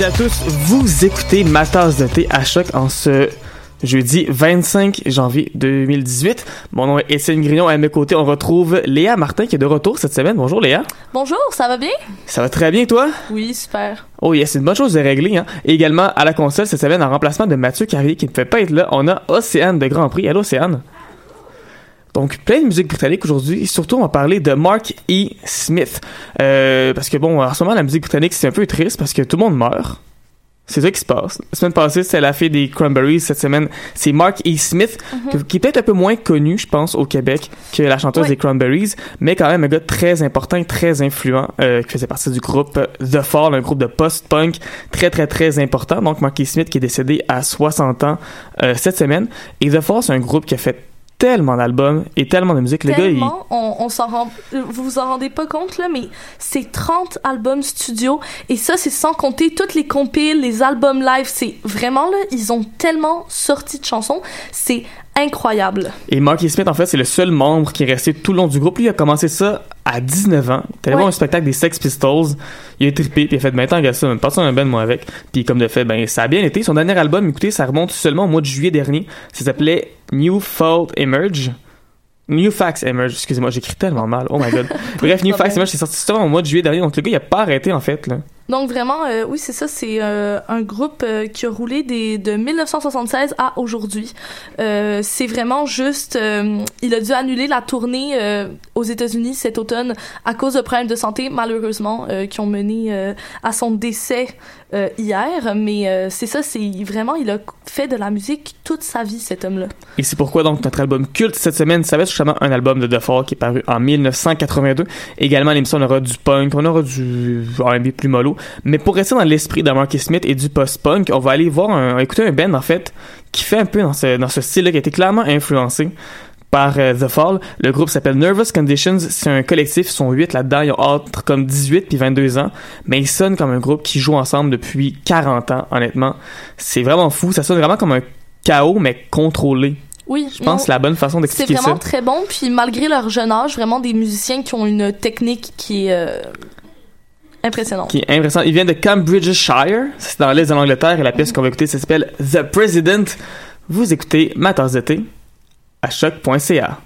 Jeudi à tous. Vous écoutez ma tasse de thé à choc en ce jeudi 25 janvier 2018. Mon nom est Étienne Grignon. À mes côtés, on retrouve Léa Martin qui est de retour cette semaine. Bonjour Léa. Bonjour, ça va bien? Ça va très bien toi? Oui, super. Oh yes, c'est une bonne chose de régler. Hein? Et également à la console cette semaine en remplacement de Mathieu Carrier qui ne peut pas être là, on a Océane de Grand Prix. Allô Océane? Donc, plein de musique britannique aujourd'hui. Surtout, on va parler de Mark E. Smith. Euh, parce que bon, en ce moment, la musique britannique, c'est un peu triste parce que tout le monde meurt. C'est ça qui se passe. La semaine passée, c'est la fille des Cranberries. Cette semaine, c'est Mark E. Smith, que- qui est peut-être un peu moins connu, je pense, au Québec que la chanteuse Ouais. des Cranberries, mais quand même un gars très important, très influent, euh, qui faisait partie du groupe The Fall, un groupe de post-punk très, très, très important. Donc, Mark E. Smith qui est décédé à 60 ans euh, cette semaine. Et The Fall, c'est un groupe qui a fait tellement d'albums et tellement de musique. Le gars, il... Tellement, on, on s'en rend, vous vous en rendez pas compte là, mais c'est 30 albums studio et ça c'est sans compter toutes les compiles, les albums live, c'est vraiment là, ils ont tellement sorti de chansons, c'est incroyable. Et Marky Smith, en fait, c'est le seul membre qui est resté tout le long du groupe. Lui, il a commencé ça à 19 ans. Il allé Ouais. voir un spectacle des Sex Pistols. Il a trippé, puis il a fait, ben, tant ça, ça un ben, moi, avec. Puis, comme de fait, ben, ça a bien été. Son dernier album, écoutez, ça remonte seulement au mois de juillet dernier. Ça s'appelait New Fault Emerge. New Facts Emerge, excusez-moi, j'écris tellement mal. Oh my god. Bref, New Facts. Emerge, c'est sorti seulement au mois de juillet dernier. Donc, le gars, il a pas arrêté, en fait, là. Donc vraiment, euh, oui c'est ça, c'est euh, un groupe euh, qui a roulé des, de 1976 à aujourd'hui. C'est vraiment juste, il a dû annuler la tournée aux États-Unis cet automne à cause de problèmes de santé malheureusement qui ont mené à son décès hier. Mais c'est ça, c'est vraiment, il a fait de la musique toute sa vie cet homme-là. Et c'est pourquoi donc notre album culte cette semaine, ça va être justement un album de Fall qui est paru en 1982. Également, l'émission, on aura du punk, on aura du R&B plus mollo. Mais pour rester dans l'esprit de Marky Smith et du post-punk, on va aller voir un, écouter un band en fait qui fait un peu dans ce, dans ce style-là, qui a été clairement influencé par euh, The Fall. Le groupe s'appelle Nervous Conditions. C'est un collectif, ils sont 8 là-dedans. Ils ont entre comme 18 puis 22 ans. Mais ils sonnent comme un groupe qui joue ensemble depuis 40 ans, honnêtement. C'est vraiment fou. Ça sonne vraiment comme un chaos, mais contrôlé. Oui, Je pense que c'est la bonne façon C'est d'expliquer vraiment ça. très bon, puis malgré leur jeune âge, vraiment des musiciens qui ont une technique qui est euh, impressionnante. Qui est impressionnant. Il vient de Cambridgeshire. C'est dans l'est de l'Angleterre et la pièce qu'on va écouter s'appelle The President. Vous écoutez ma tasse de thé à choc.ca.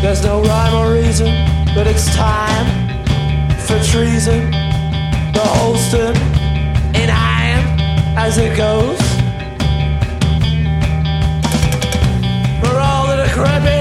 There's no rhyme or reason, but it's time for treason. The Holston in iron as it goes. For all the decrepit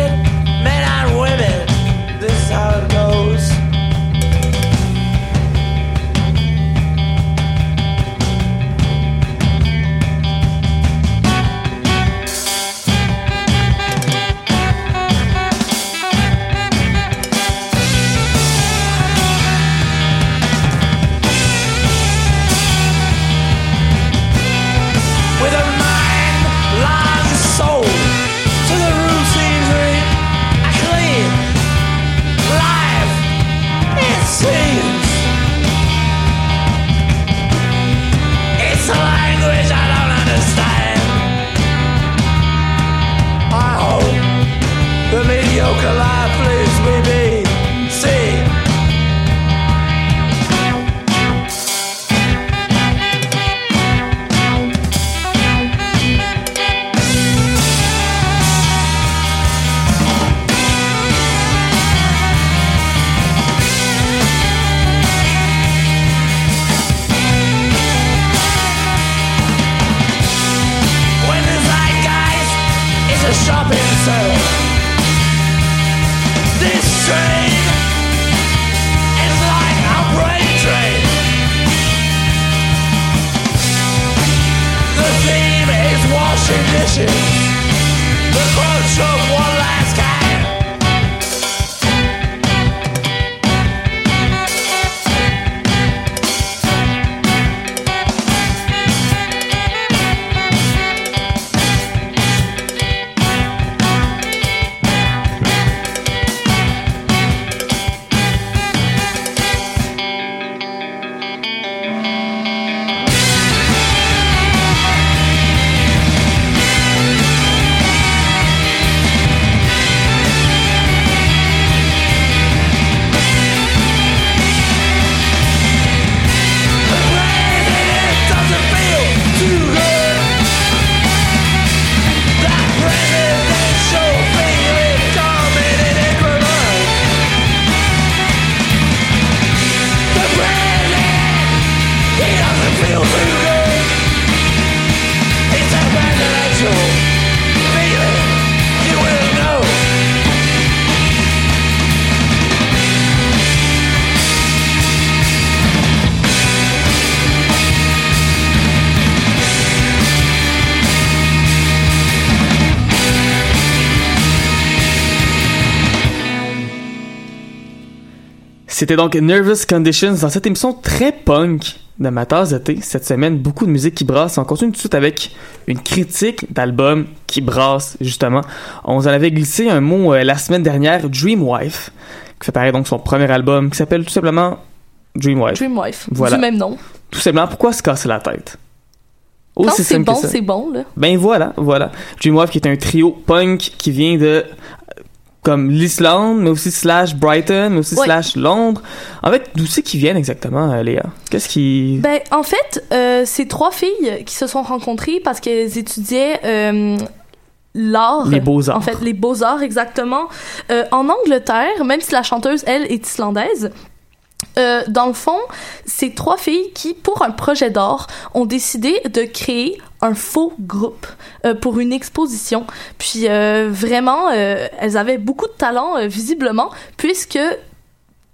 C'était donc Nervous Conditions dans cette émission très punk de ma tasse de thé. Cette semaine, beaucoup de musique qui brasse. On continue tout de suite avec une critique d'album qui brasse, justement. On en avait glissé un mot euh, la semaine dernière, Dreamwife, qui fait pareil donc son premier album, qui s'appelle tout simplement Dreamwife. Dreamwife, Voilà. du même nom. Tout simplement, pourquoi se casser la tête? Quand Aussi c'est bon, c'est bon, là. Ben voilà, voilà. Dreamwife qui est un trio punk qui vient de comme l'Islande, mais aussi slash Brighton, mais aussi slash Londres. En fait, d'où c'est qu'ils viennent exactement, euh, Léa? Qu'est-ce qui... Ben, en fait, euh, c'est trois filles qui se sont rencontrées parce qu'elles étudiaient euh, l'art. Les beaux-arts. En fait, les beaux-arts, exactement. Euh, en Angleterre, même si la chanteuse, elle, est islandaise, euh, dans le fond, c'est trois filles qui, pour un projet d'art, ont décidé de créer un faux groupe euh, pour une exposition. Puis euh, vraiment, elles avaient beaucoup de talent, visiblement, puisque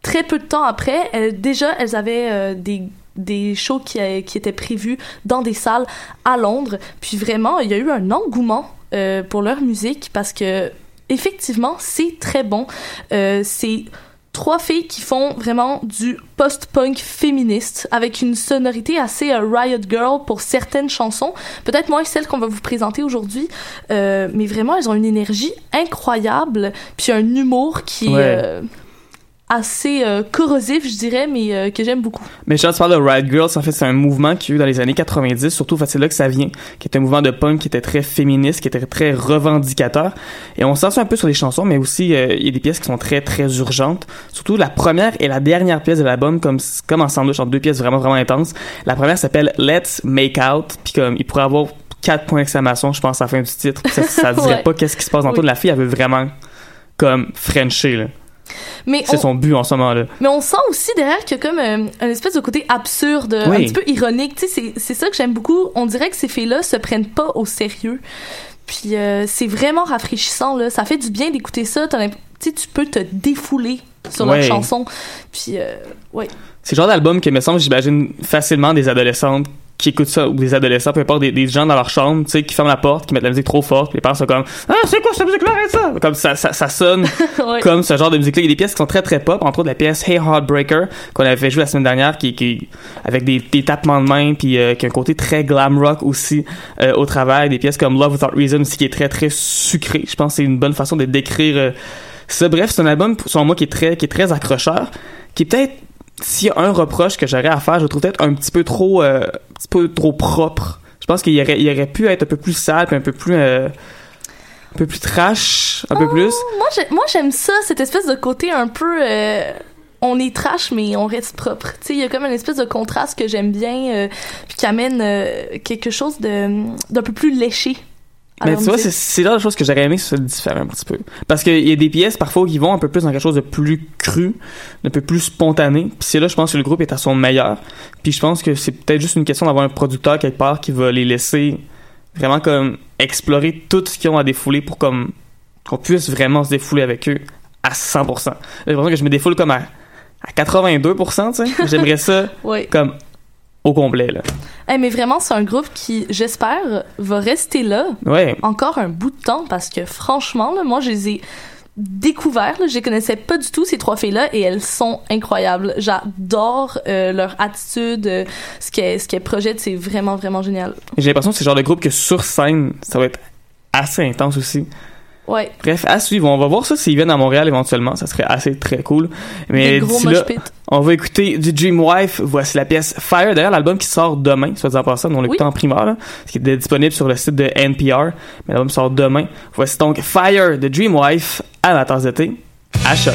très peu de temps après, déjà, elles avaient des des shows qui, qui étaient prévus dans des salles à Londres. Puis vraiment, il y a eu un engouement pour leur musique parce que effectivement, c'est très bon. C'est trois filles qui font vraiment du post-punk féministe avec une sonorité assez euh, Riot Girl pour certaines chansons, peut-être moins celle qu'on va vous présenter aujourd'hui, euh, mais vraiment elles ont une énergie incroyable, puis un humour qui est Ouais. euh, assez euh, corrosif, je dirais, mais euh, que j'aime beaucoup. Mais je tu parles de Riot Girls, en fait, c'est un mouvement qui a eu dans les années 90, surtout, en fait, c'est là que ça vient, qui est un mouvement de punk qui était très féministe, qui était très revendicateur. Et on sent ça un peu sur les chansons, mais aussi, euh, il y a des pièces qui sont très, très urgentes. Surtout la première et la dernière pièce de l'album, comme, comme en sandwich, entre deux pièces vraiment, vraiment intenses. La première s'appelle Let's Make Out, puis comme, il pourrait avoir quatre points d'exclamation, je pense, à la fin du titre. Ça, ça dirait Ouais. pas qu'est-ce qui se passe dans Oui. tout. La fille, elle veut vraiment, comme, Frencher, là. Mais C'est on, son but en ce moment-là. mais on sent aussi derrière qu'il y a comme euh, un espèce de côté absurde, Oui. un petit peu ironique. Tu sais, c'est- c'est ça que j'aime beaucoup. On dirait que ces filles-là se prennent pas au sérieux. Puis euh, c'est vraiment rafraîchissant, là. Ça fait du bien d'écouter ça. T'as Tu peux te défouler sur Ouais. leurs chansons. Puis, euh, ouais. C'est le genre d'album que, me semble, j'imagine facilement des adolescentes qui écoutent ça, ou des adolescents, peu importe, des, des gens dans leur chambre, tu sais, qui ferment la porte, qui mettent la musique trop forte, puis les parents sont comme « Ah, c'est quoi cette musique-là, arrête ça! » Comme ça, ça, ça sonne Ouais. comme ce genre de musique-là. Il y a des pièces qui sont très très pop, entre autres la pièce Hey Heartbreaker, qu'on avait jouer la semaine dernière, qui, qui avec des, des tapements de main, puis euh, qui a un côté très glam rock aussi euh, au travail. Des pièces comme Love Without Reason aussi, qui est très très sucré. Je pense que c'est une bonne façon de décrire euh, ça. Bref, c'est un album, selon moi, qui est très, qui est très accrocheur, qui est peut-être s'il y a un reproche que j'aurais à faire, je le trouve peut-être un petit peu trop, euh, un petit peu trop propre. Je pense qu'il aurait, il aurait pu être un peu plus sale, puis un peu plus, euh, un peu plus trash, un peu plus. Moi, j'ai- moi, j'aime ça, cette espèce de côté un peu. euh, on est trash, mais on reste propre. Tu sais, il y a comme une espèce de contraste que j'aime bien, puis qui amène quelque chose de d'un peu plus léché. Mais tu vois, c'est là la chose que j'aurais aimé que ce soit différent un petit peu. Parce qu'il y a des pièces parfois qui vont un peu plus dans quelque chose de plus cru, d'un peu plus spontané. Puis c'est là, je pense que le groupe est à son meilleur. Puis je pense que c'est peut-être juste une question d'avoir un producteur quelque part qui va les laisser vraiment comme explorer tout ce qu'ils ont à défouler pour comme qu'on puisse vraiment se défouler avec eux à 100%. J'ai l'impression que je me défoule comme à, à 82%, tu sais. J'aimerais ça Ouais. comme au complet, là. Mais vraiment, c'est un groupe qui, j'espère, va rester là Ouais. encore un bout de temps parce que franchement, là, moi, je les ai découverts. là. Je les connaissais pas du tout, ces trois filles-là, et elles sont incroyables. J'adore euh, leur attitude, euh, ce qu'elles ce qu'elles projettent, c'est vraiment, vraiment génial. J'ai l'impression que c'est le genre de groupe que sur scène, ça va être assez intense aussi. Ouais, Bref, à suivre. On va voir ça s'ils viennent à Montréal éventuellement. Ça serait assez très cool. Mais d'ici là, on va écouter du Dreamwife. Voici la pièce Fire. D'ailleurs, l'album qui sort demain, soit disant par ça, on l'écoute Oui. en primeur, là, ce qui est disponible sur le site de NPR. Mais l'album sort demain. Voici donc Fire de Dreamwife à la tasse d'été à choc.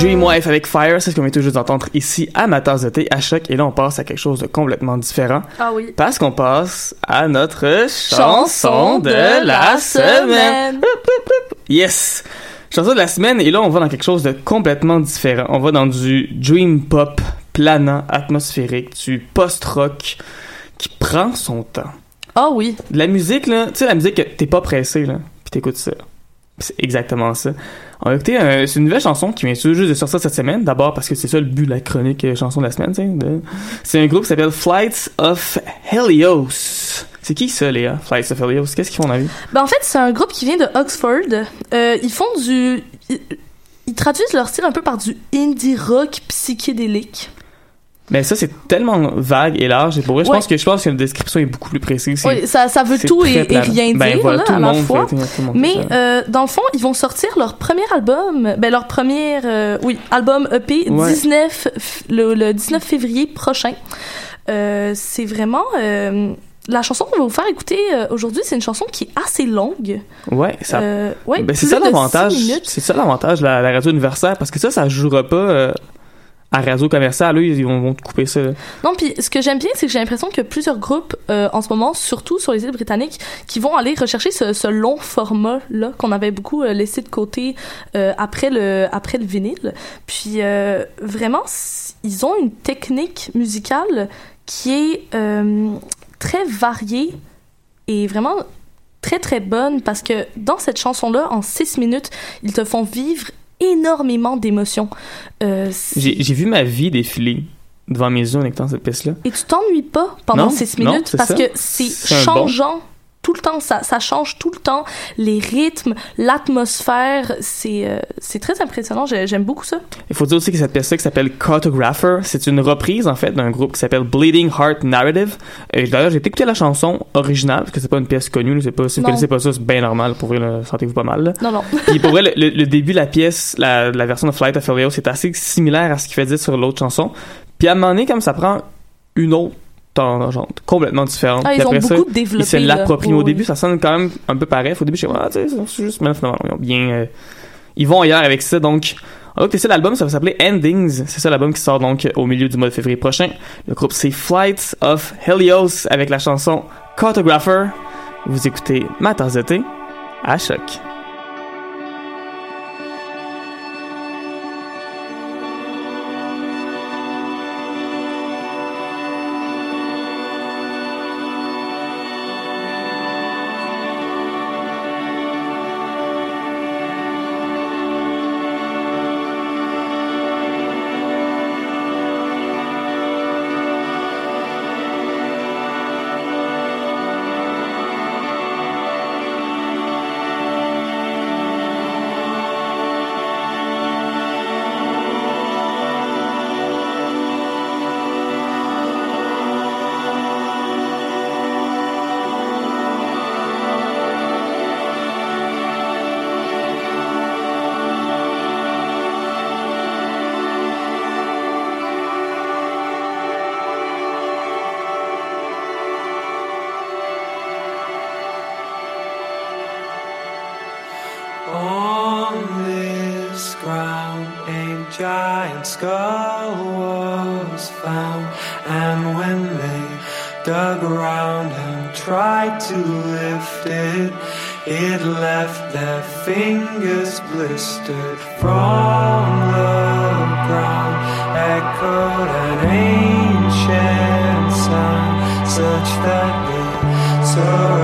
Dreamwife avec Fire, c'est ce qu'on vient tout juste d'entendre ici à ma tasse de thé à choc. Et là, on passe à quelque chose de complètement différent. Ah oui. Parce qu'on passe à notre chanson de la semaine. Yes! Chanson de la semaine, et là, on va dans quelque chose de complètement différent. On va dans du dream pop planant, atmosphérique, du post-rock qui prend son temps. Ah oui. De la musique, là, tu sais, la musique, que t'es pas pressé, là, pis t'écoutes ça. C'est exactement ça. On va écouter, euh, c'est une nouvelle chanson qui vient juste de sortir cette semaine. D'abord parce que c'est ça le but de la chronique euh, chanson de la semaine. C'est un groupe qui s'appelle Flights of Helios. C'est qui ça, Léa? Flights of Helios. Qu'est-ce qu'ils font la vie? Ben, en fait, c'est un groupe qui vient de Oxford. Euh, ils font du. Ils traduisent leur style un peu par du indie rock psychédélique. Mais ça, c'est tellement vague et large. Et pour vrai, je Ouais. pense que je pense que la description est beaucoup plus précise. Oui, ça, ça veut tout et, rien Ben, dire voilà, là, tout à le la monde fois. fait- tout le monde fait Mais euh, dans le fond, ils vont sortir leur premier album, ben leur premier, euh, oui, album EP Ouais. 19 f- le, le 19 février prochain. Euh, c'est vraiment la chanson qu'on va vous faire écouter aujourd'hui. C'est une chanson qui est assez longue. Ouais, ça Euh, ouais, Ben, c'est ça l'avantage. C'est ça l'avantage de la, la radio universitaire parce que ça, ça jouera pas euh, à radio commercial. Eux, ils vont, te couper ça. Non, puis ce que j'aime bien, c'est que j'ai l'impression a plusieurs groupes euh, en ce moment, surtout sur les îles britanniques, qui vont aller rechercher ce, long format-là qu'on avait beaucoup euh, laissé de côté euh, après, le, après le vinyle. Puis vraiment, ils ont une technique musicale qui est très variée et vraiment très très bonne parce que dans cette chanson-là, en six minutes, ils te font vivre énormément d'émotions. Euh, J'ai vu ma vie défiler devant mes yeux en écoutant cette pièce-là. et tu t'ennuies pas pendant Non, 6 non, minutes parce ça. que c'est changeant tout le temps. Ça, ça change tout le temps. Les rythmes, l'atmosphère, c'est euh, très impressionnant. J'ai- J'aime beaucoup ça. Il faut dire aussi que cette pièce-là qui s'appelle Cartographer, c'est une reprise en fait d'un groupe qui s'appelle Bleeding Heart Narrative. Et d'ailleurs, j'ai écouté la chanson originale parce que c'est pas une pièce connue. C'est pas, si vous connaissez pas ça, c'est bien normal. Pour vrai, sentez-vous pas mal. là. Non, non. Puis pour vrai, le, début de la pièce, la, la version de Flight of Helios, c'est assez similaire à ce qu'il fait dire sur l'autre chanson. Puis à un moment donné, comme ça prend une autre complètement différente. Ah, ils ont ça, beaucoup développé. ils se l'approprient. Au début, ça sonne quand même un peu pareil. Au début, je sais ah, tu sais, c'est juste, mais finalement, ils ont bien, euh, ils vont ailleurs avec ça. Donc, écouter ça, l'album, ça va s'appeler Endings. C'est ça l'album qui sort donc au milieu du mois de février prochain. Le groupe, c'est Flights of Helios avec la chanson Cartographer. Vous écoutez ma tasse de thé à choc. The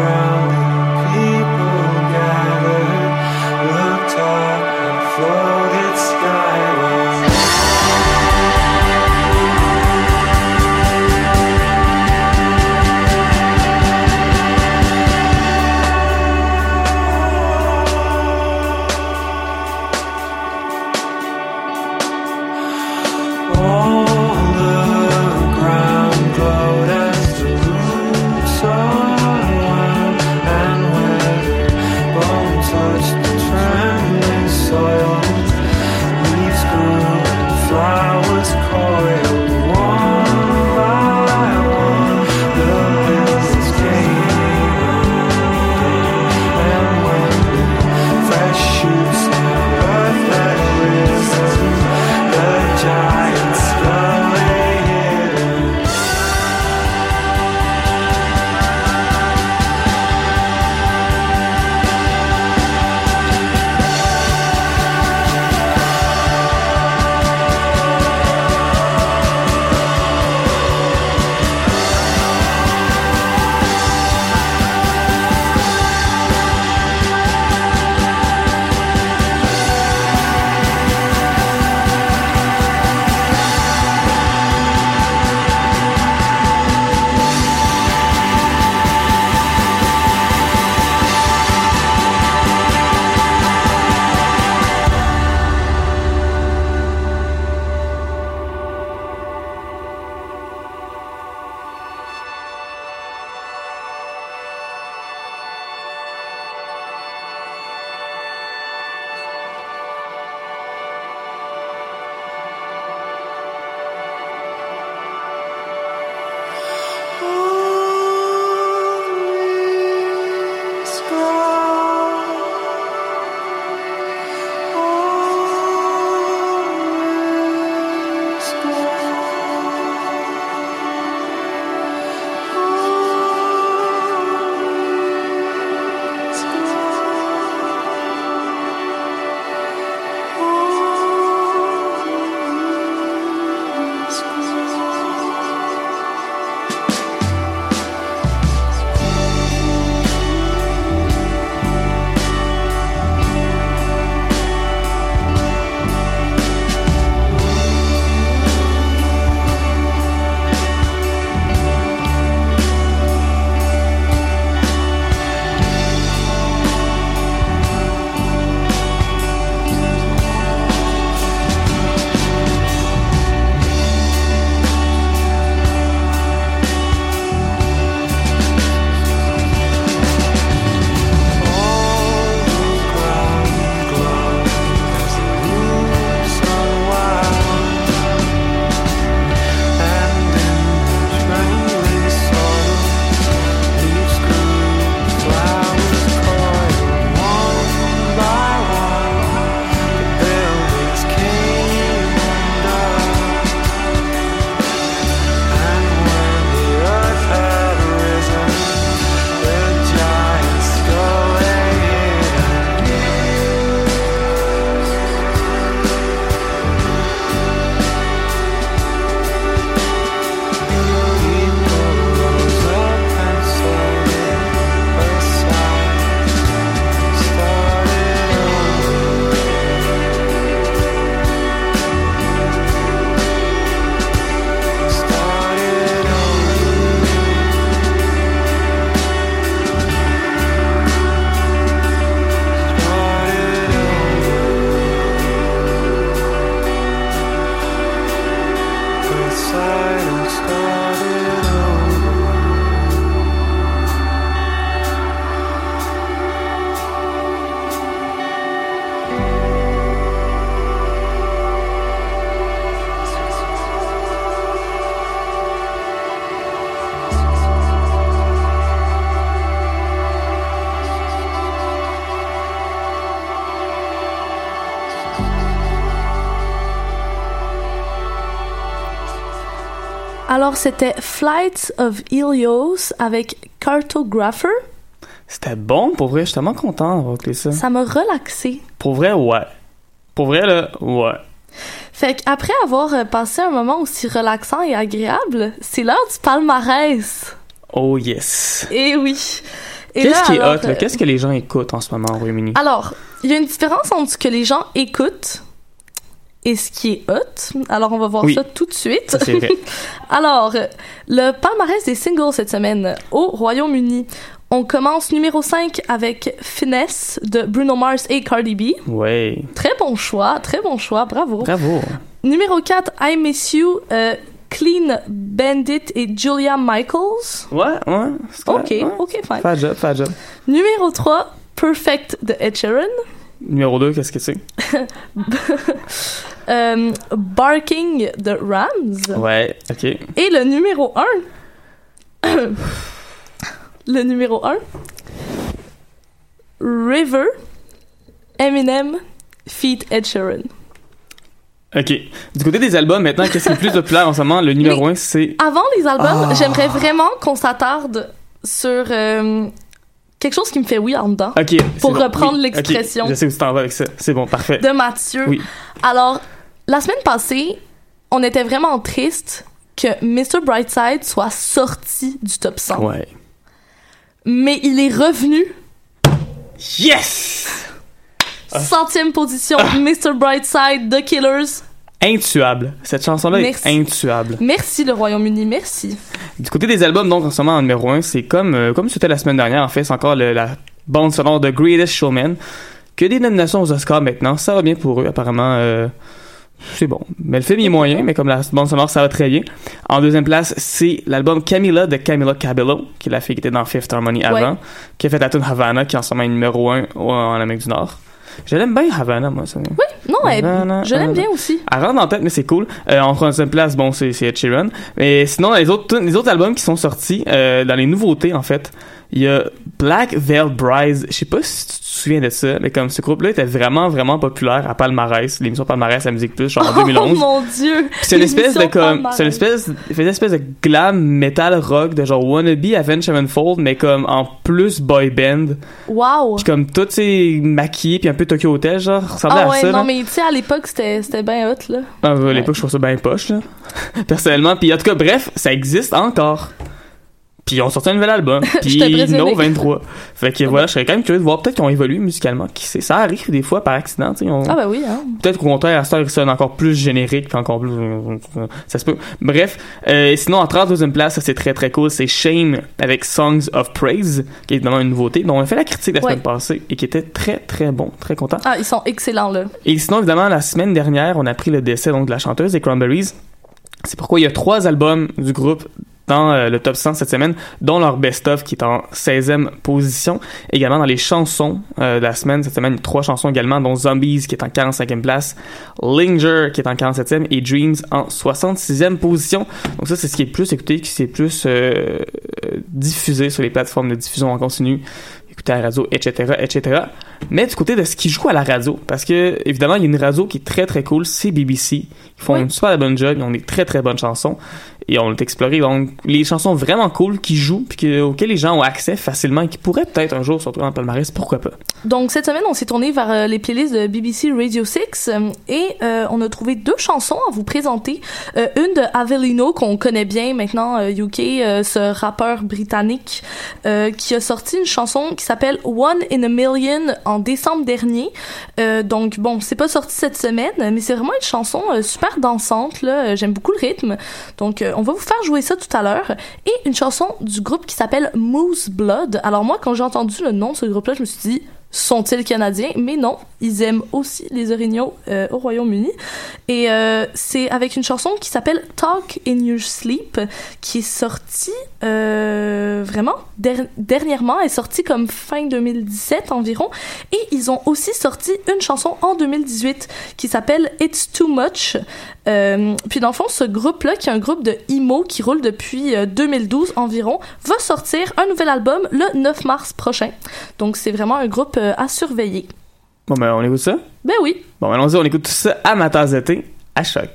Alors, c'était Flights of Helios avec Cartographer. C'était bon, pour vrai, je suis tellement content d'avoir écouté ça. Ça m'a relaxé. Pour vrai, ouais. Pour vrai, là, ouais. Fait qu'après avoir euh, passé un moment aussi relaxant et agréable, c'est l'heure du palmarès. Oh yes. Et oui. Qu'est-ce qui est hot, là? euh, Qu'est-ce que les gens écoutent en ce moment au Royaume-Uni? Alors, il y a une différence entre ce que les gens écoutent et ce qui est hot. Alors, on va voir Oui. ça tout de suite. Ça, c'est vrai. Alors, le palmarès des singles cette semaine au Royaume-Uni. On commence numéro 5 avec Finesse de Bruno Mars et Cardi B. Ouais. Très bon choix, très bon choix, bravo. Bravo. Numéro 4, I Miss You, euh, Clean Bandit et Julia Michaels. Ouais, ouais. Ok, ouais. ok, fine. Fais job, fais job. Numéro 3, Perfect de Ed Sheeran. Numéro 2, qu'est-ce que c'est? Euh, Barking de Rams. Ouais, ok. Et le numéro 1. le numéro 1. River. Eminem. Feat Ed Sheeran. Ok. Du côté des albums, maintenant, qu'est-ce qui est le plus populaire en ce moment? Le numéro 1, c'est. Avant les albums, Ah. j'aimerais vraiment qu'on s'attarde sur euh, quelque chose qui me fait oui en dedans. Ok. Pour bon, reprendre oui. l'expression. Je sais où tu t'en vas avec ça. C'est bon, parfait. de Mathieu. Oui. Alors, la semaine passée, on était vraiment triste que Mr. Brightside soit sorti du top 100. Ouais. Mais il est revenu, Yes! Ah. centième position, Mr. Brightside, The Killers. Intuable. Cette chanson-là est intuable. Merci le Royaume-Uni, merci. Du côté des albums, donc en ce moment en numéro 1, c'est comme euh, comme c'était la semaine dernière, en fait, c'est encore le- la bande sonore de Greatest Showman. Que des nominations aux Oscars maintenant, ça va bien pour eux, apparemment. euh, c'est bon. Mais le film il est moyen, mais comme la bande sonore, ça va très bien. En deuxième place, c'est l'album Camila de Camila Cabello, qui est la fille qui était dans Fifth Harmony avant, Ouais. qui a fait la tune Havana, qui est en ce moment est numéro 1 en Amérique du Nord. Je l'aime bien Havana, moi. Ça. Non, elle- Havana, je l'aime bien aussi. Elle rentre en tête, mais c'est cool. Euh, en troisième place, bon, c'est c'est Ed Sheeran. Mais sinon, les autres, les autres albums qui sont sortis, euh, dans les nouveautés, en fait, il y a Black Veil Brides. Je sais pas si tu te souviens de ça, mais comme ce groupe-là était vraiment, vraiment populaire à Palmarès, l'émission Palmarès à Musique Plus, genre en 2011. Oh mon dieu! C'est une espèce de comme c'est une espèce une espèce de glam metal rock de genre wannabe Avenged Sevenfold mais comme en plus boy band Wow! puis comme tout c'est maquillé puis un peu Tokyo Hotel genre ressemblait Ah à ouais, ça non, là. mais tu sais, à l'époque, c'était bien hot, là. Ah, à l'époque je trouve ça bien poche là personnellement puis en tout cas bref ça existe encore puis ils ont sorti un nouvel album puis. No 23 fait que voilà je serais quand même curieux de voir peut-être qu'ils ont évolué musicalement qui sait ça arrive des fois par accident tu sais on- Ah ben oui, hein. Peut-être qu'au contraire, à cette heure, encore plus générique, puis encore plus... Ça se peut. Bref, euh, sinon, en 32e place, ça c'est très très cool, c'est Shame avec Songs of Praise, qui est évidemment une nouveauté, dont on a fait la critique la Ouais. semaine passée, et qui était très très bon, très content. Ah, ils sont excellents, là. Et sinon, évidemment, la semaine dernière, on a pris le décès donc, de la chanteuse des Cranberries. C'est pourquoi il y a trois albums du groupe dans euh, le top 100 cette semaine, dont leur best-of qui est en 16e position. Également dans les chansons euh, de la semaine, cette semaine, trois chansons également, dont Zombies qui est en 45e place, Linger qui est en 47e et Dreams en 66e position. Donc ça, c'est ce qui est plus écouté, qui c'est plus euh, diffusé sur les plateformes de diffusion en continu écouter à la radio, etc., etc. Mais du côté de ce qui joue à la radio, parce que évidemment, il y a une radio qui est très très cool, c'est BBC. Ils font Oui. une super bonne job, ils ont des très très bonnes chansons. Et on l'a exploré, donc les chansons vraiment cool qui jouent, puis que- auxquelles les gens ont accès facilement et qui pourraient peut-être un jour se retrouver dans le palmarès, pourquoi pas. Donc cette semaine, on s'est tourné vers euh, les playlists de BBC Radio 6 euh, et euh, on a trouvé deux chansons à vous présenter. Une de Avelino qu'on connaît bien maintenant UK, ce rappeur britannique qui a sorti une chanson qui s'appelle One in a Million en décembre dernier. Donc bon, c'est pas sorti cette semaine, mais c'est vraiment une chanson super dansante J'aime beaucoup le rythme. Donc on va vous faire jouer ça tout à l'heure et une chanson du groupe qui s'appelle Moose Blood. Alors moi, quand j'ai entendu le nom de ce groupe-là, je me suis dit sont-ils canadiens? Mais non, ils aiment aussi les orignaux euh, au Royaume-Uni. Et euh, c'est avec une chanson qui s'appelle Talk in Your Sleep, qui est sortie euh, vraiment der- dernièrement, est sortie comme fin 2017 environ. Et ils ont aussi sorti une chanson en 2018 qui s'appelle It's Too Much. Puis dans le fond, ce groupe-là, qui est un groupe de emo qui roule depuis euh, 2012 environ, va sortir un nouvel album le 9 mars prochain. Donc c'est vraiment un groupe euh, à surveiller. Bon, ben, on écoute ça? Ben oui. Bon, ben, allons-y, on écoute tout ça à ma tasse d'été, à choc.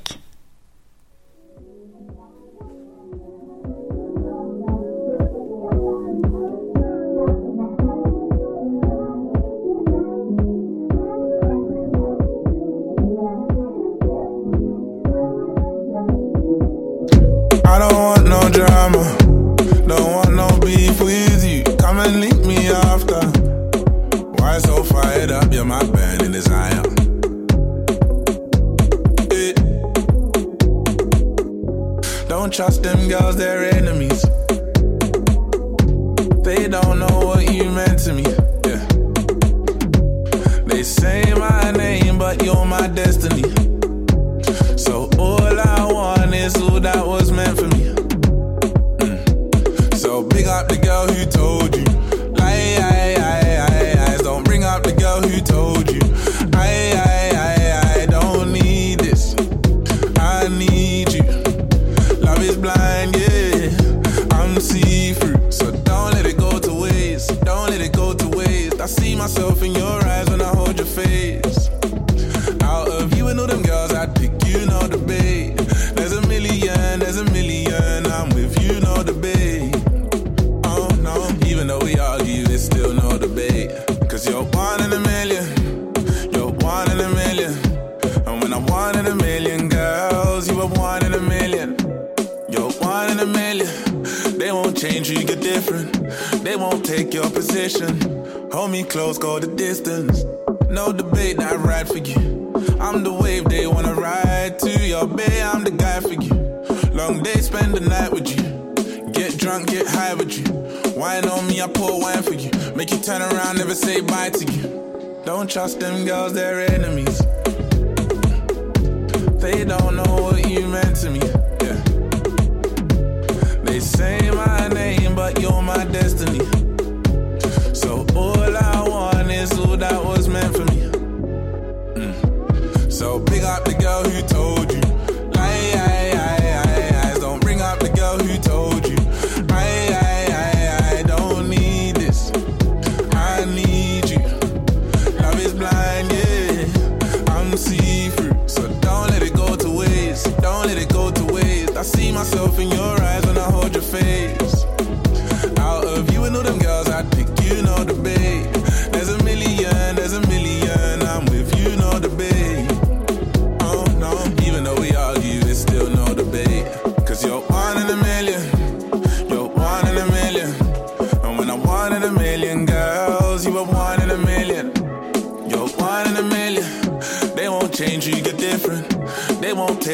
I don't want. Trust them girls, they're enemies. They don't know what you meant to me. Yeah. They say my name, but you're my destiny. Take your position. Hold me close, go the distance. No debate, I ride for you. I'm the wave they wanna ride to. Your bay, I'm the guy for you. Long day, spend the night with you. Get drunk, get high with you. Wine on me, I pour wine for you. Make you turn around, never say bye to you. Don't trust them girls, they're enemies. They don't know what you meant to me. Yeah. They say my name, but you're my destiny. That was meant for me. Mm. So big up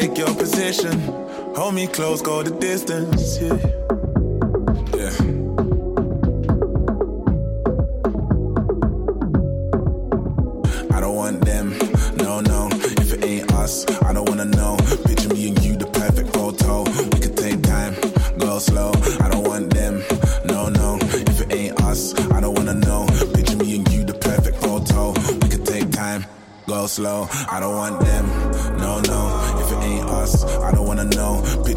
take your position. Hold me close, go the distance. Yeah. Yeah. I don't want them, no, no. If it ain't us, I don't wanna know. Picture me and you, the perfect photo. We could take time, go slow. I don't want them, no, no. If it ain't us, I don't wanna know. Picture me and you, the perfect photo. We could take time, go slow. I don't want them,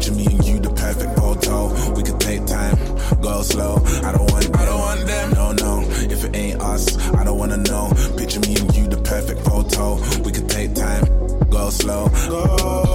Picture me and you, the perfect photo. We could take time, go slow. I don't want, I don't want them, no, no. If it ain't us, I don't wanna know. Picture me and you, the perfect photo. We could take time, go slow, go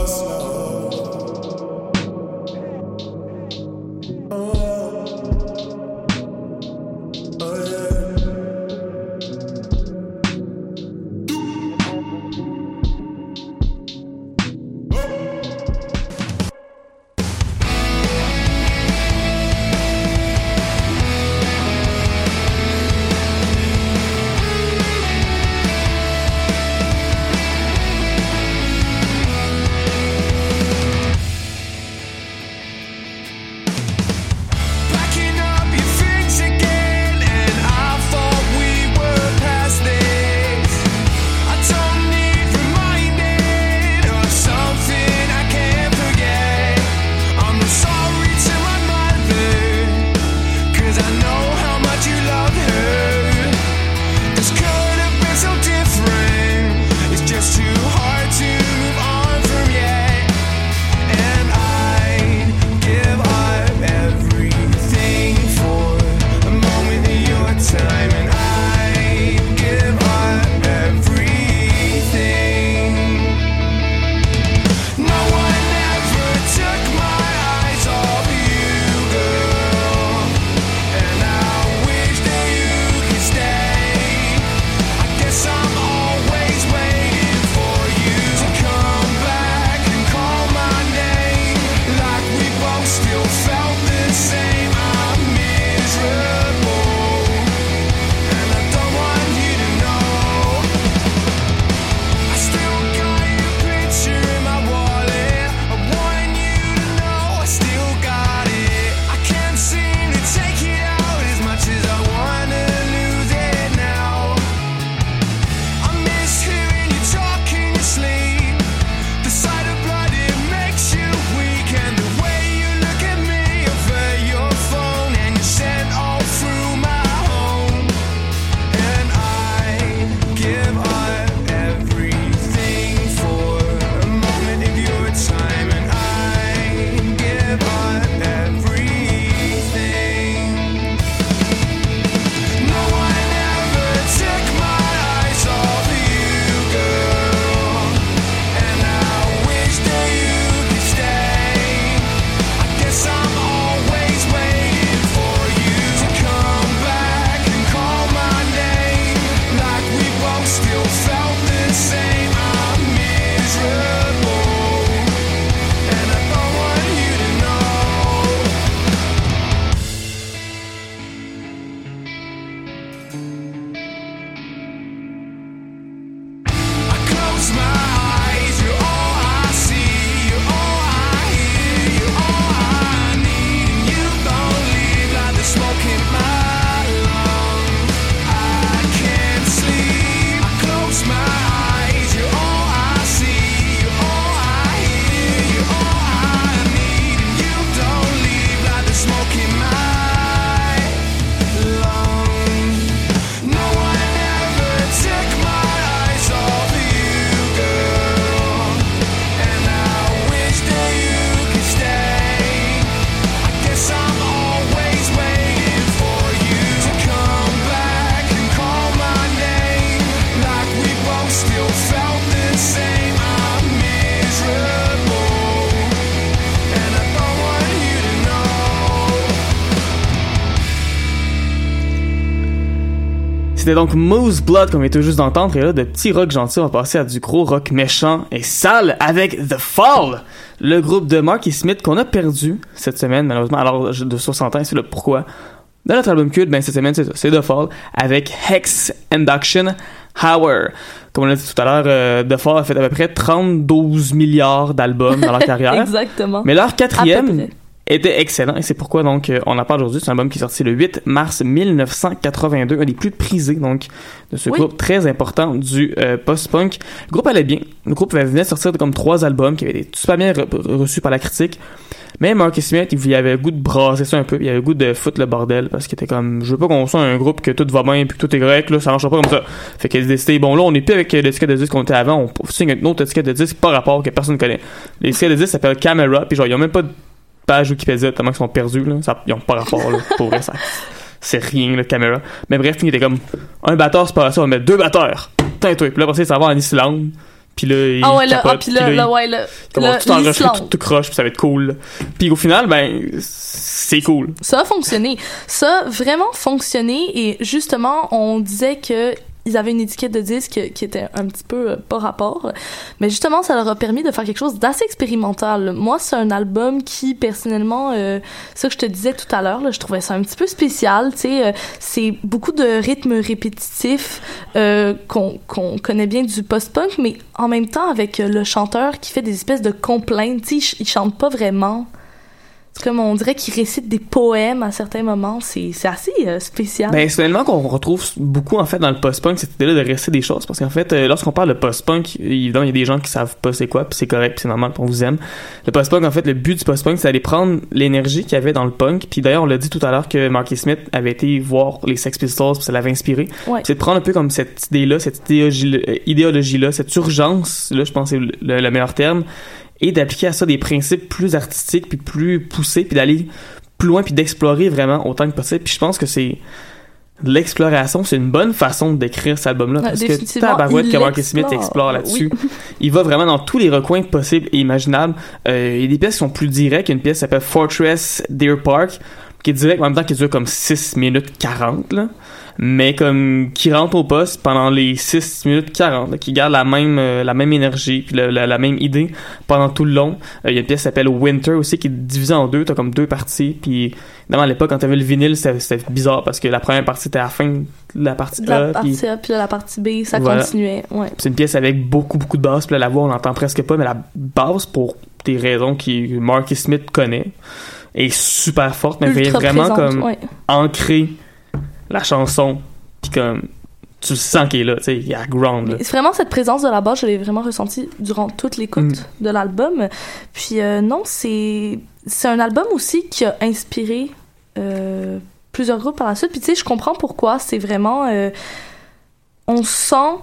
c'était donc Moose Blood qu'on vient tout juste d'entendre. Et là, de petit rock gentil, on va passer à du gros rock méchant et sale avec The Fall, le groupe de Marky Smith qu'on a perdu cette semaine, malheureusement, à l'âge de 60 ans. C'est le pourquoi. Dans notre album culte, ben, cette semaine, c'est ça, c'est The Fall avec Hex Induction Hour. Comme on l'a dit tout à l'heure, euh, The Fall a fait à peu près 32 milliards d'albums dans leur carrière. Exactement. Mais leur quatrième. Était excellent et c'est pourquoi donc euh, on en parle aujourd'hui. C'est un album qui est sorti le 8 mars 1982, un des plus prisés donc de ce Oui. groupe très important du euh, post-punk. Le groupe allait bien. Le groupe venait de sortir de comme trois albums qui avaient été super bien re- reçus par la critique. Mais Marcus Smith, il avait le goût de brasser ça un peu, il avait le goût de foutre le bordel parce qu'il était comme je veux pas qu'on soit un groupe que tout va bien puis que tout est correct là, ça marchera pas comme ça. Fait qu'il a décidé bon là, on est plus avec euh, l'étiquette de disque qu'on était avant, on signe une autre étiquette de disque par rapport que personne connaît. L'étiquette de disque s'appelle Camera puis genre ils ont même pas de page Wikipédia tellement qu'ils sont perdus là, ça, ils ont pas rapport là, pour vrai ça. C'est rien le caméra. Mais bref, il était comme un batteur c'est pas ça, on va mettre deux batteurs. Toi, puis là après ça, ça va en Islande. Puis là, il Ah ouais, là, capote, ah, puis là, là, ouais, là, on là, tout l'Islande. tout, tout croche, puis ça va être cool. Puis au final, ben, c'est cool. Ça a fonctionné. Ça a vraiment fonctionné et justement, on disait que ils avaient une étiquette de disque qui était un petit peu euh, pas rapport. Mais justement, ça leur a permis de faire quelque chose d'assez expérimental. Moi, c'est un album qui, personnellement, euh, ça que je te disais tout à l'heure, je trouvais ça un petit peu spécial. Euh, c'est beaucoup de rythmes répétitifs euh, qu'on connaît bien du post-punk, mais en même temps avec euh, le chanteur qui fait des espèces de complaintes. Il, ch- il chante pas vraiment. Comme on dirait qu'il récite des poèmes à certains moments. C'est assez euh, spécial. Ben, c'est qu'on retrouve beaucoup, en fait, dans le post-punk, cette idée-là de rester des choses. Parce qu'en fait, euh, lorsqu'on parle de post-punk, évidemment, il y a des gens qui savent pas c'est quoi, puis c'est correct, puis c'est normal, puis on vous aime. Le post-punk, en fait, le but du post-punk, c'est d'aller prendre l'énergie qu'il y avait dans le punk. Puis d'ailleurs, on l'a dit tout à l'heure que Marky Smith avait été voir les Sex Pistols, puis ça l'avait inspiré. Ouais. C'est de prendre un peu comme cette idée-là, cette euh, idéologie-là, cette urgence, là, je pense que c'est le, le meilleur terme, et d'appliquer à ça des principes plus artistiques, puis plus poussés, puis d'aller plus loin, puis d'explorer vraiment autant que possible. Puis je pense que c'est l'exploration, c'est une bonne façon de décrire cet album-là, parce que tabarouette que Marky Smith explore. là-dessus. Il va vraiment dans tous les recoins possibles et imaginables. Euh, il y a des pièces qui sont plus directes. Il y a une pièce qui s'appelle Fortress Deer Park, qui est directe, en même temps qui dure comme 6 minutes 40, là. Mais comme, qui rentre au poste pendant les 6 minutes 40, là, qui garde la même, euh, la même énergie, puis la, la- la même idée pendant tout le long. Euh, il y a une pièce qui s'appelle Winter aussi, qui est divisée en deux. T'as comme deux parties, puis évidemment, à l'époque, quand t'avais le vinyle, c'était bizarre, parce que la première partie était à la fin de la partie de la A, puis partie A, puis là, la partie B, ça Voilà. continuait. Ouais. c'est une pièce avec beaucoup, beaucoup de basses. Puis là, la voix, on l'entend presque pas, mais la basse, pour des raisons qui Marky Smith connaît, est super forte, mais Ultra vraiment présente, comme ouais. ancrer la chanson. Puis comme, tu sens qu'il est là, tu sais, il y a ground. là. Vraiment cette présence de la basse, je l'ai vraiment ressentie durant toute l'écoute Mm. de l'album. Puis euh, non, c'est c'est un album aussi qui a inspiré euh, plusieurs groupes par la suite. Puis tu sais, je comprends pourquoi. C'est vraiment, euh, on sent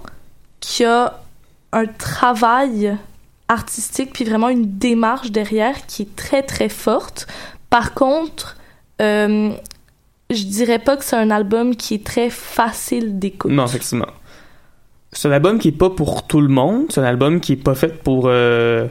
qu'il y a un travail artistique puis vraiment une démarche derrière qui est très très forte. Par contre, je dirais pas que c'est un album qui est très facile d'écoute. Non, effectivement. C'est un album qui est pas pour tout le monde. C'est un album qui est pas fait pour euh,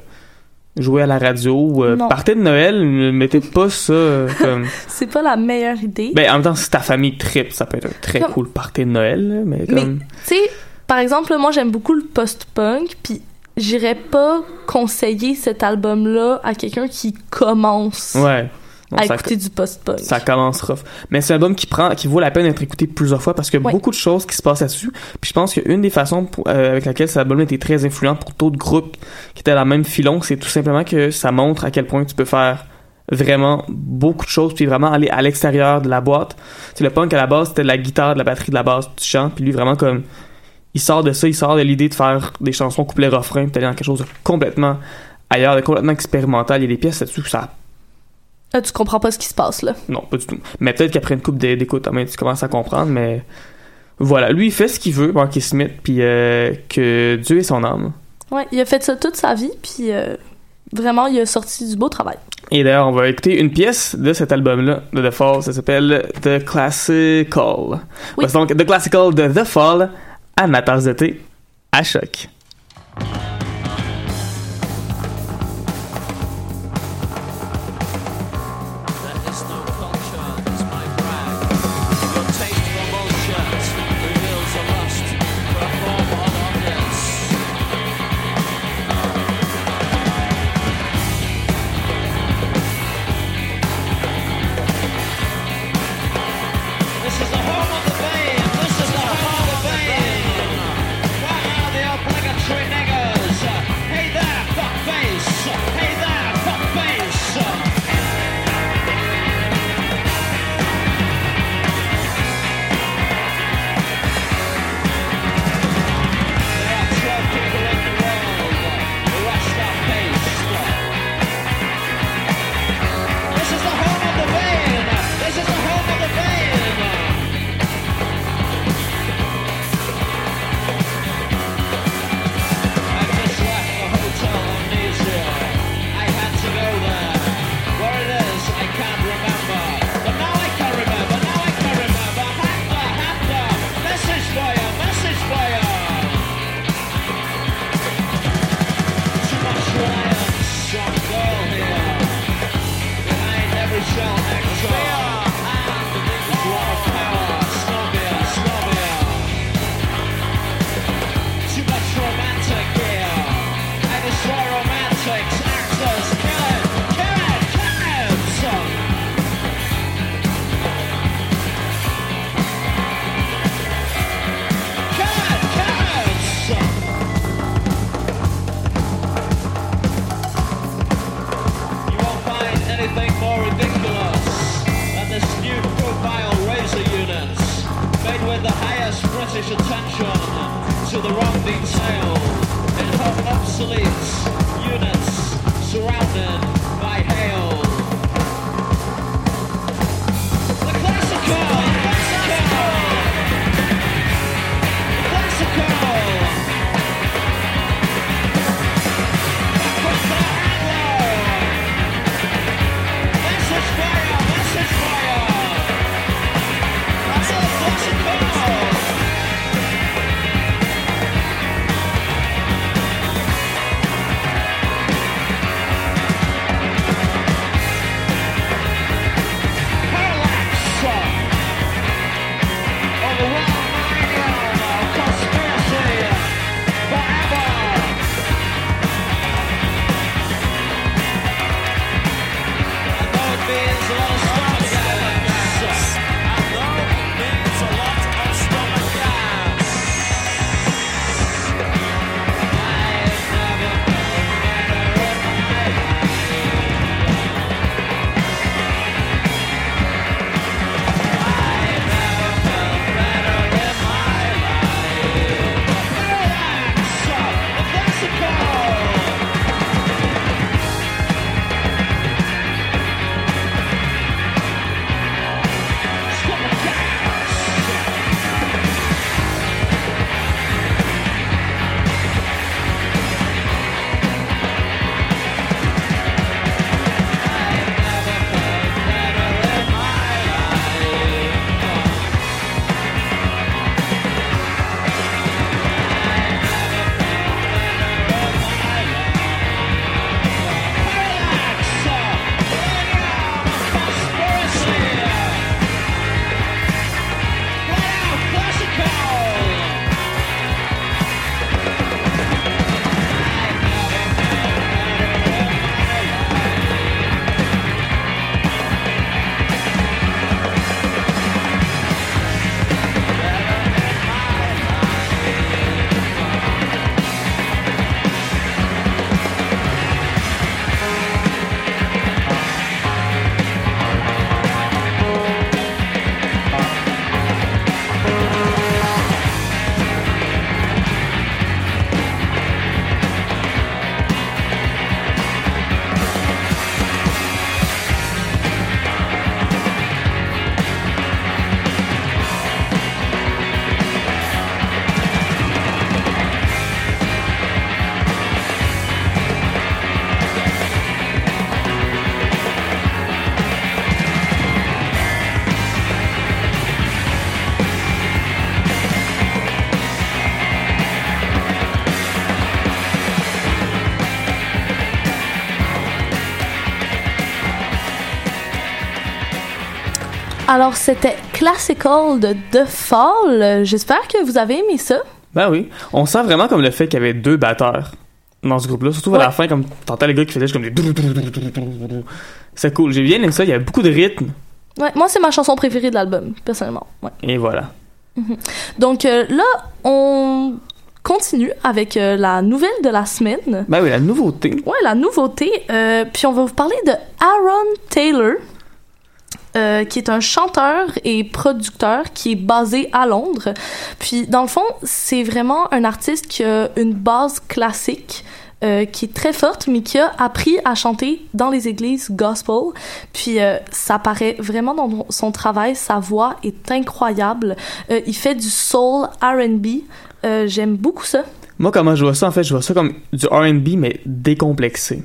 jouer à la radio. euh, partez de Noël, ne mettez pas ça euh, comme. C'est pas la meilleure idée. Ben, en même temps, si ta famille trip, ça peut être un très Comme- cool party de Noël, Mais- comme. Tu sais, par exemple, moi j'aime beaucoup le post-punk, puis j'irais pas conseiller cet album-là à quelqu'un qui commence Ouais. À ça- écouter du post-punk. ça commence rough. Mais c'est un album qui prend, qui vaut la peine d'être écouté plusieurs fois parce qu'il y a Ouais. beaucoup de choses qui se passent là-dessus. Puis je pense qu'une des façons pour- euh, avec laquelle cet album était très influent pour d'autres groupes qui étaient à la même filon, c'est tout simplement que ça montre à quel point tu peux faire vraiment beaucoup de choses puis vraiment aller à l'extérieur de la boîte. Sais, le punk à la base, c'était de la guitare, de la batterie, de la basse, du chant, puis lui vraiment comme il sort de ça, il sort de l'idée de faire des chansons couplet refrain, puis d'aller dans quelque chose de complètement ailleurs, de complètement expérimental. Il y a des pièces là-dessus que ça Tu comprends pas ce qui se passe là. non, pas du tout. Mais peut-être qu'après une coupe d'é- d'écoute, tu commences à comprendre, mais voilà. Lui, il fait ce qu'il veut, Marky Smith, puis euh, que Dieu ait son âme. Ouais, il a fait ça toute sa vie, puis euh, vraiment, il a sorti du beau travail. Et d'ailleurs, on va écouter une pièce de cet album-là, de The Fall, ça s'appelle The Classical. Oui. Donc The Classical de The Fall à ma tasse de thé à choc. Alors, c'était Classical de The Fall. J'espère que vous avez aimé ça. Ben oui. On sent vraiment comme le fait qu'il y avait deux batteurs dans ce groupe-là. Surtout à la fin, comme t'entends les gars qui faisaient comme des. C'est cool. J'ai bien aimé ça. Il y avait beaucoup de rythme. Ouais, moi, c'est ma chanson préférée de l'album, personnellement. Ouais. Et voilà. Donc euh, là, on continue avec euh, la nouvelle de la semaine. Ben oui, la nouveauté. Ouais, la nouveauté. euh, puis on va vous parler de Aaron Taylor, euh, qui est un chanteur et producteur qui est basé à Londres. Puis dans le fond, c'est vraiment un artiste qui a une base classique. euh, qui est très forte, mais qui a appris à chanter dans les églises gospel. Puis euh, ça paraît vraiment dans son travail, sa voix est incroyable. Il fait du soul R&B. J'aime beaucoup ça. Moi, comment je vois ça, en fait, je vois ça comme du RB, mais décomplexé.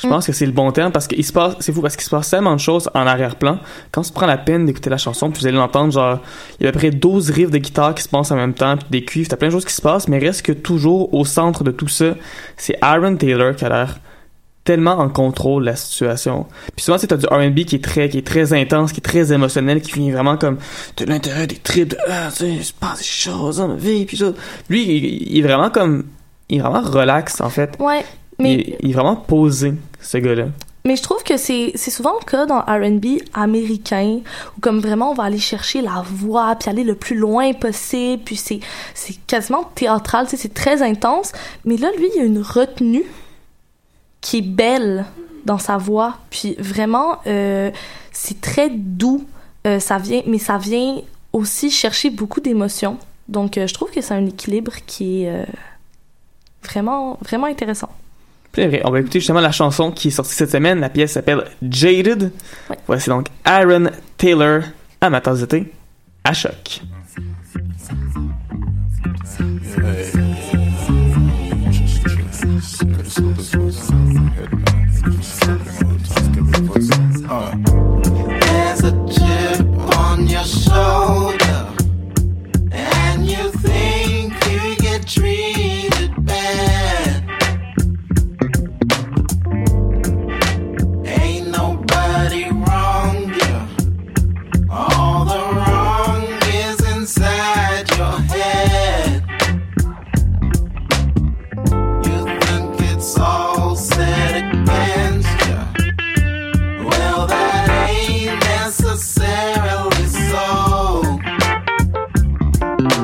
Je Mm. pense que c'est le bon terme parce qu'il se passe, c'est fou parce qu'il se passe tellement de choses en arrière-plan. Quand tu prends la peine d'écouter la chanson, puis vous allez l'entendre, genre, il y a à peu près 12 riffs de guitare qui se passent en même temps, puis des cuivres, t'as plein de choses qui se passent, mais reste que toujours au centre de tout ça, c'est Aaron Taylor qui a l'air tellement en contrôle de la situation. Puis souvent, c'est t'as du R&B qui est très, qui est très intense, qui est très émotionnel, qui vient vraiment comme de l'intérieur des tripes, de, ah, tu sais, il se passe des choses dans ma vie, puis ça. Lui, il, il est vraiment comme, il est vraiment relax, en fait. Ouais, mais Il, il est vraiment posé, ce gars-là. Mais je trouve que c'est souvent le cas dans R&B américain où comme vraiment on va aller chercher la voix puis aller le plus loin possible puis c'est quasiment théâtral, c'est très intense. Mais là lui il y a une retenue qui est belle dans sa voix puis vraiment euh, c'est très doux. Euh, ça vient mais ça vient aussi chercher beaucoup d'émotions. Donc, euh, je trouve que c'est un équilibre qui est vraiment, vraiment intéressant. C'est vrai. On va écouter justement la chanson qui est sortie cette semaine. La pièce s'appelle Jaded. Ouais. Voici donc Aaron Taylor tasse de thé à choc. There's a chip on your shoulder,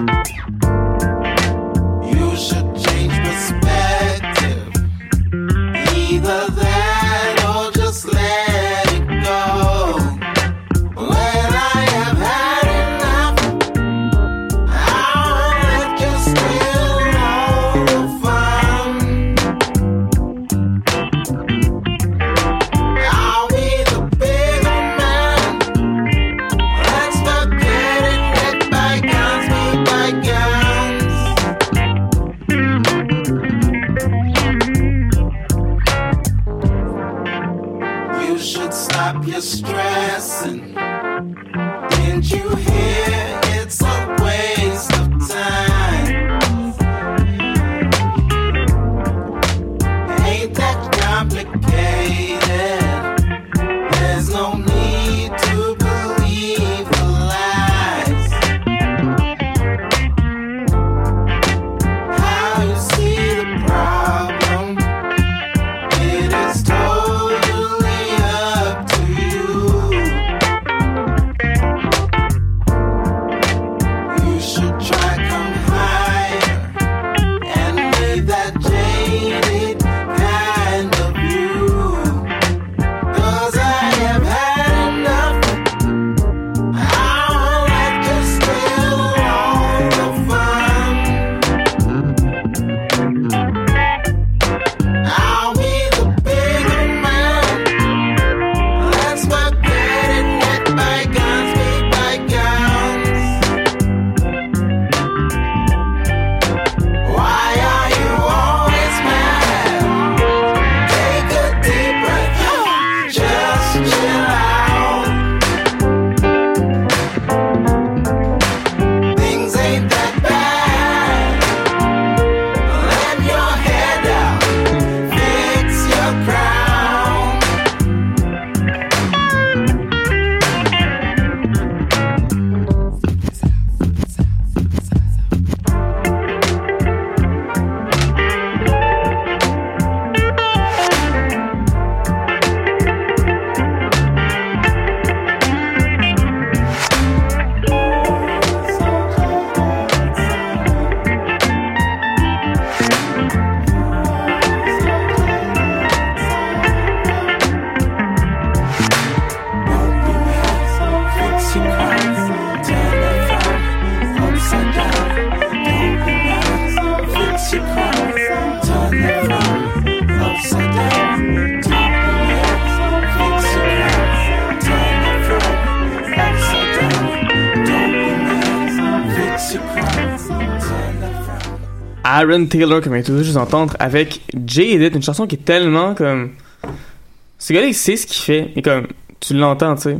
You Aaron Taylor, comme tout juste d'entendre, avec Jaded, une chanson qui est tellement comme. Ce gars-là, il sait ce qu'il fait, et comme. Tu l'entends, tu sais.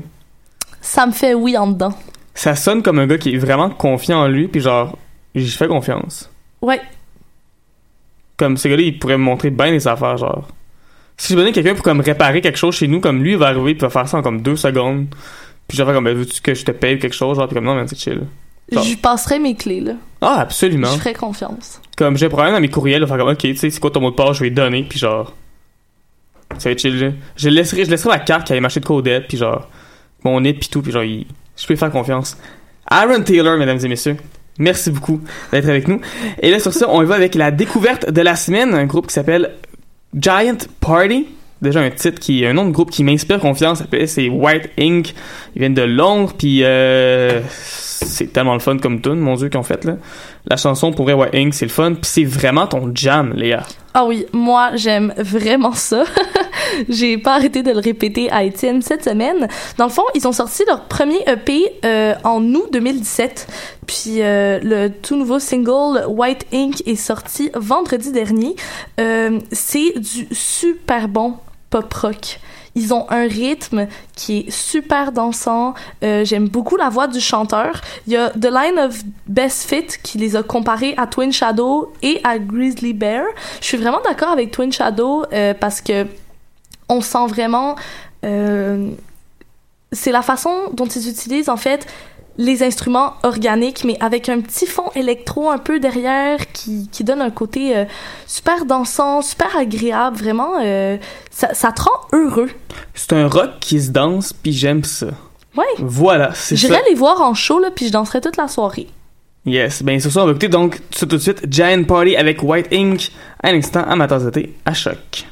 Ça me fait oui en dedans. Ça sonne comme un gars qui est vraiment confiant en lui, puis genre, j'y fais confiance. Ouais, Comme ce gars-là, il pourrait me montrer bien des affaires, genre. Si je donnais quelqu'un pour comme réparer quelque chose chez nous, comme lui, il va arriver, puis va faire ça en comme deux secondes. Puis je vais comme, ben, veux-tu que je te paye quelque chose? Genre, puis comme, non, mais c'est chill. Genre. je passerai mes clés, là. Ah, absolument. Je ferai confiance. Comme j'ai un problème dans mes courriels, faire comme, ok, tu sais, c'est quoi ton mot de passe, je vais donner, puis genre. Ça va être chill, là. Je laisserai, je laisserai la carte qui allait m'acheter de codette, puis genre, mon nez, puis tout, puis genre, il- je peux faire confiance. Aaron Taylor, mesdames et messieurs. Merci beaucoup d'être avec nous. Et là, sur ça, on y va avec la découverte de la semaine, un groupe qui s'appelle Giant Party déjà un titre qui, un de groupe qui m'inspire confiance. C'est White Ink. Ils viennent de Londres, puis euh, c'est tellement le fun comme tune, mon dieu, qu'ils ont fait là. La chanson pour White Ink, c'est le fun, puis c'est vraiment ton jam, Léa. Ah oui, moi j'aime vraiment ça. J'ai pas arrêté de le répéter à Étienne cette semaine. Dans le fond, ils ont sorti leur premier EP euh, en août 2017. Puis euh, le tout nouveau single White Ink est sorti vendredi dernier. C'est du super bon pop rock. Ils ont un rythme qui est super dansant. Euh, J'aime beaucoup la voix du chanteur. Il y a The Line of Best Fit qui les a comparés à Twin Shadow et à Grizzly Bear. Je suis vraiment d'accord avec Twin Shadow euh, parce que on sent vraiment euh, c'est la façon dont ils utilisent en fait les instruments organiques mais avec un petit fond électro un peu derrière qui, qui donne un côté euh, super dansant super agréable vraiment euh, ça, ça te rend heureux C'est un rock qui se danse, puis j'aime ça. ouais Voilà, c'est ça. j'irais les voir en show là puis je danserais toute la soirée Yes, ben ce soir on va écouter donc tout de suite Giant Party avec White Ink à l'instant à ma tasse de thé à choc.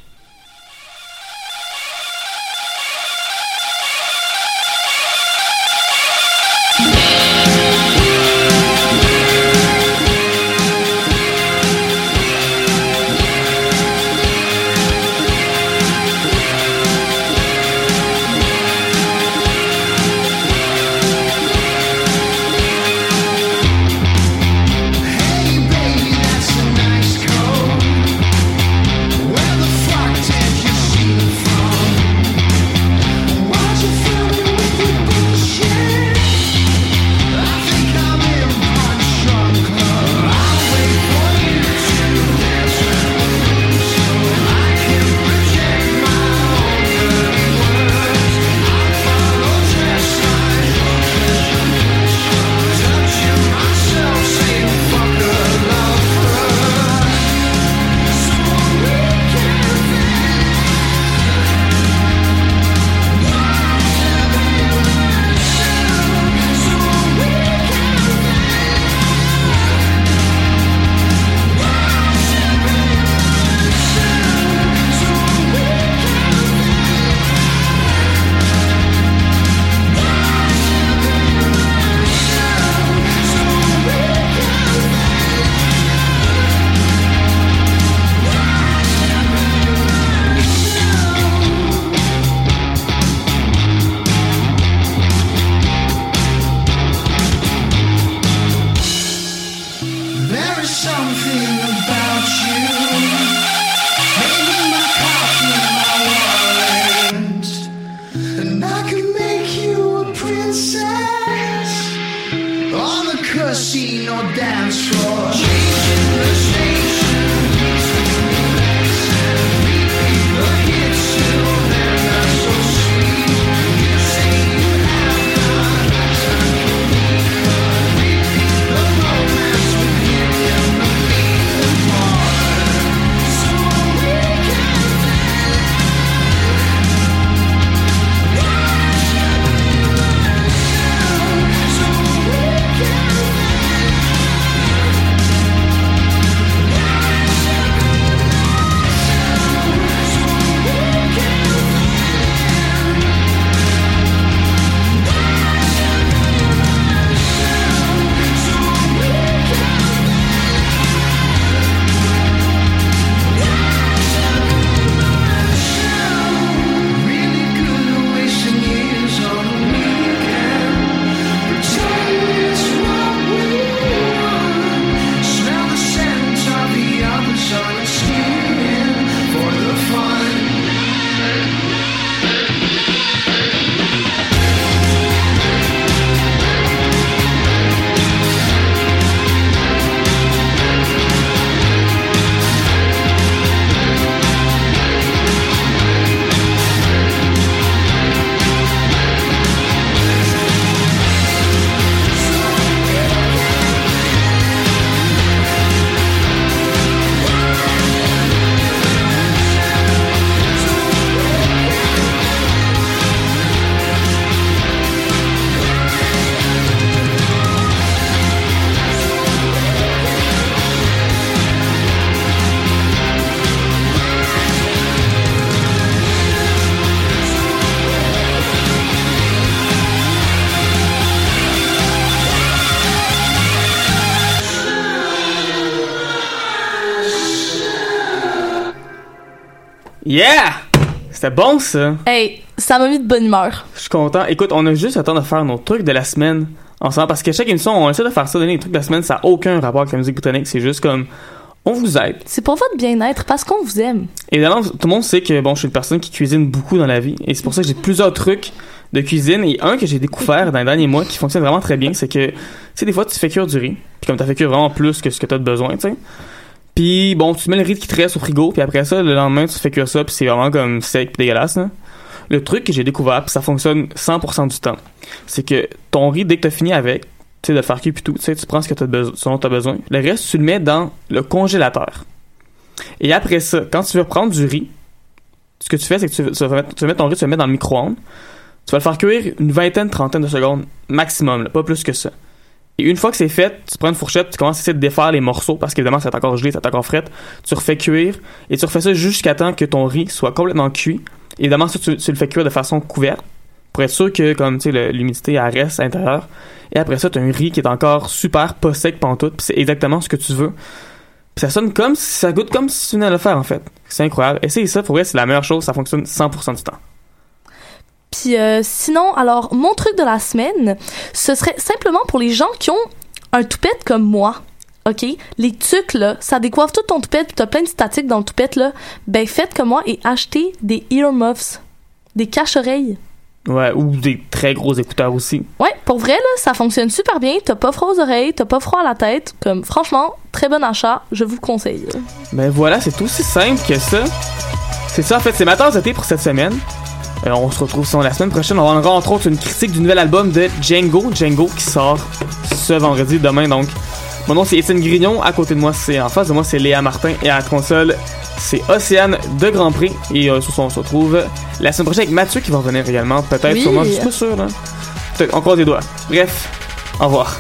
Yeah! C'était bon, ça. Hey, ça m'a mis de bonne humeur. Je suis content. Écoute, on a juste le temps de faire nos trucs de la semaine ensemble parce que chaque émission, on essaie de faire ça, donner les trucs de la semaine. Ça n'a aucun rapport avec la musique britannique. C'est juste comme, on vous aide. C'est pour votre bien-être, parce qu'on vous aime. Évidemment, tout le monde sait que bon, je suis une personne qui cuisine beaucoup dans la vie et c'est pour ça que j'ai plusieurs trucs de cuisine et un que j'ai découvert dans les derniers mois qui fonctionne vraiment très bien, c'est que tu sais des fois tu fais cuire du riz, puis comme tu fait cuire vraiment plus que ce que tu as de besoin, tu sais. Puis bon, tu mets le riz qui te reste au frigo, puis après ça le lendemain tu fais cuire ça, puis c'est vraiment comme sec puis dégueulasse. Le truc que j'ai découvert, puis ça fonctionne 100% du temps, c'est que ton riz dès que tu as fini avec, tu sais de le faire cuire puis tout, tu sais tu prends ce que tu as besoin, ce dont tu as besoin. Le reste tu le mets dans le congélateur. Et après ça, quand tu veux prendre du riz, ce que tu fais, c'est que tu, vas mettre, ton riz, tu le mettre dans le micro-ondes. Tu vas le faire cuire une vingtaine, trentaine de secondes maximum, là, pas plus que ça. Une fois que c'est fait, tu prends une fourchette, tu commences à essayer de défaire les morceaux parce qu'évidemment, c'est encore gelé, c'est encore frais. Tu refais cuire et tu refais ça jusqu'à temps que ton riz soit complètement cuit. Évidemment, ça, tu, le fais cuire de façon couverte pour être sûr que comme tu sais l'humidité reste à l'intérieur. Et après ça, tu as un riz qui est encore super pas sec pantoute, puis c'est exactement ce que tu veux. Ça sonne comme ça goûte comme si tu venais de le faire en fait. C'est incroyable. Essayez ça, pour vrai, c'est la meilleure chose, ça fonctionne 100% du temps. Puis euh, sinon, alors, mon truc de la semaine, ce serait simplement pour les gens qui ont un toupette comme moi. OK? Les tucs, là, ça décoiffe tout ton toupette, puis t'as plein de statiques dans le toupette, là. Ben, faites comme moi et achetez des earmuffs. Des cache-oreilles. Ouais, ou des très gros écouteurs aussi. Ouais, pour vrai, là, ça fonctionne super bien. T'as pas froid aux oreilles, t'as pas froid à la tête. Comme, franchement, très bon achat. Je vous le conseille. Ben voilà, c'est aussi simple que ça. C'est ça, en fait, c'est ma tasse de thé pour cette semaine. Euh, on se retrouve sinon la semaine prochaine. On aura entre autres une critique du nouvel album de Django. Django qui sort ce vendredi, demain donc. Mon nom c'est Étienne Grignon. À côté de moi, c'est en face de moi, c'est Léa Martin. Et à la console, c'est Océane de Grand Prix. Et euh, sur ça, on se retrouve la semaine prochaine avec Mathieu qui va revenir également. Peut-être, Oui. sûrement, je suis pas sûr. On croise les doigts. Bref, au revoir.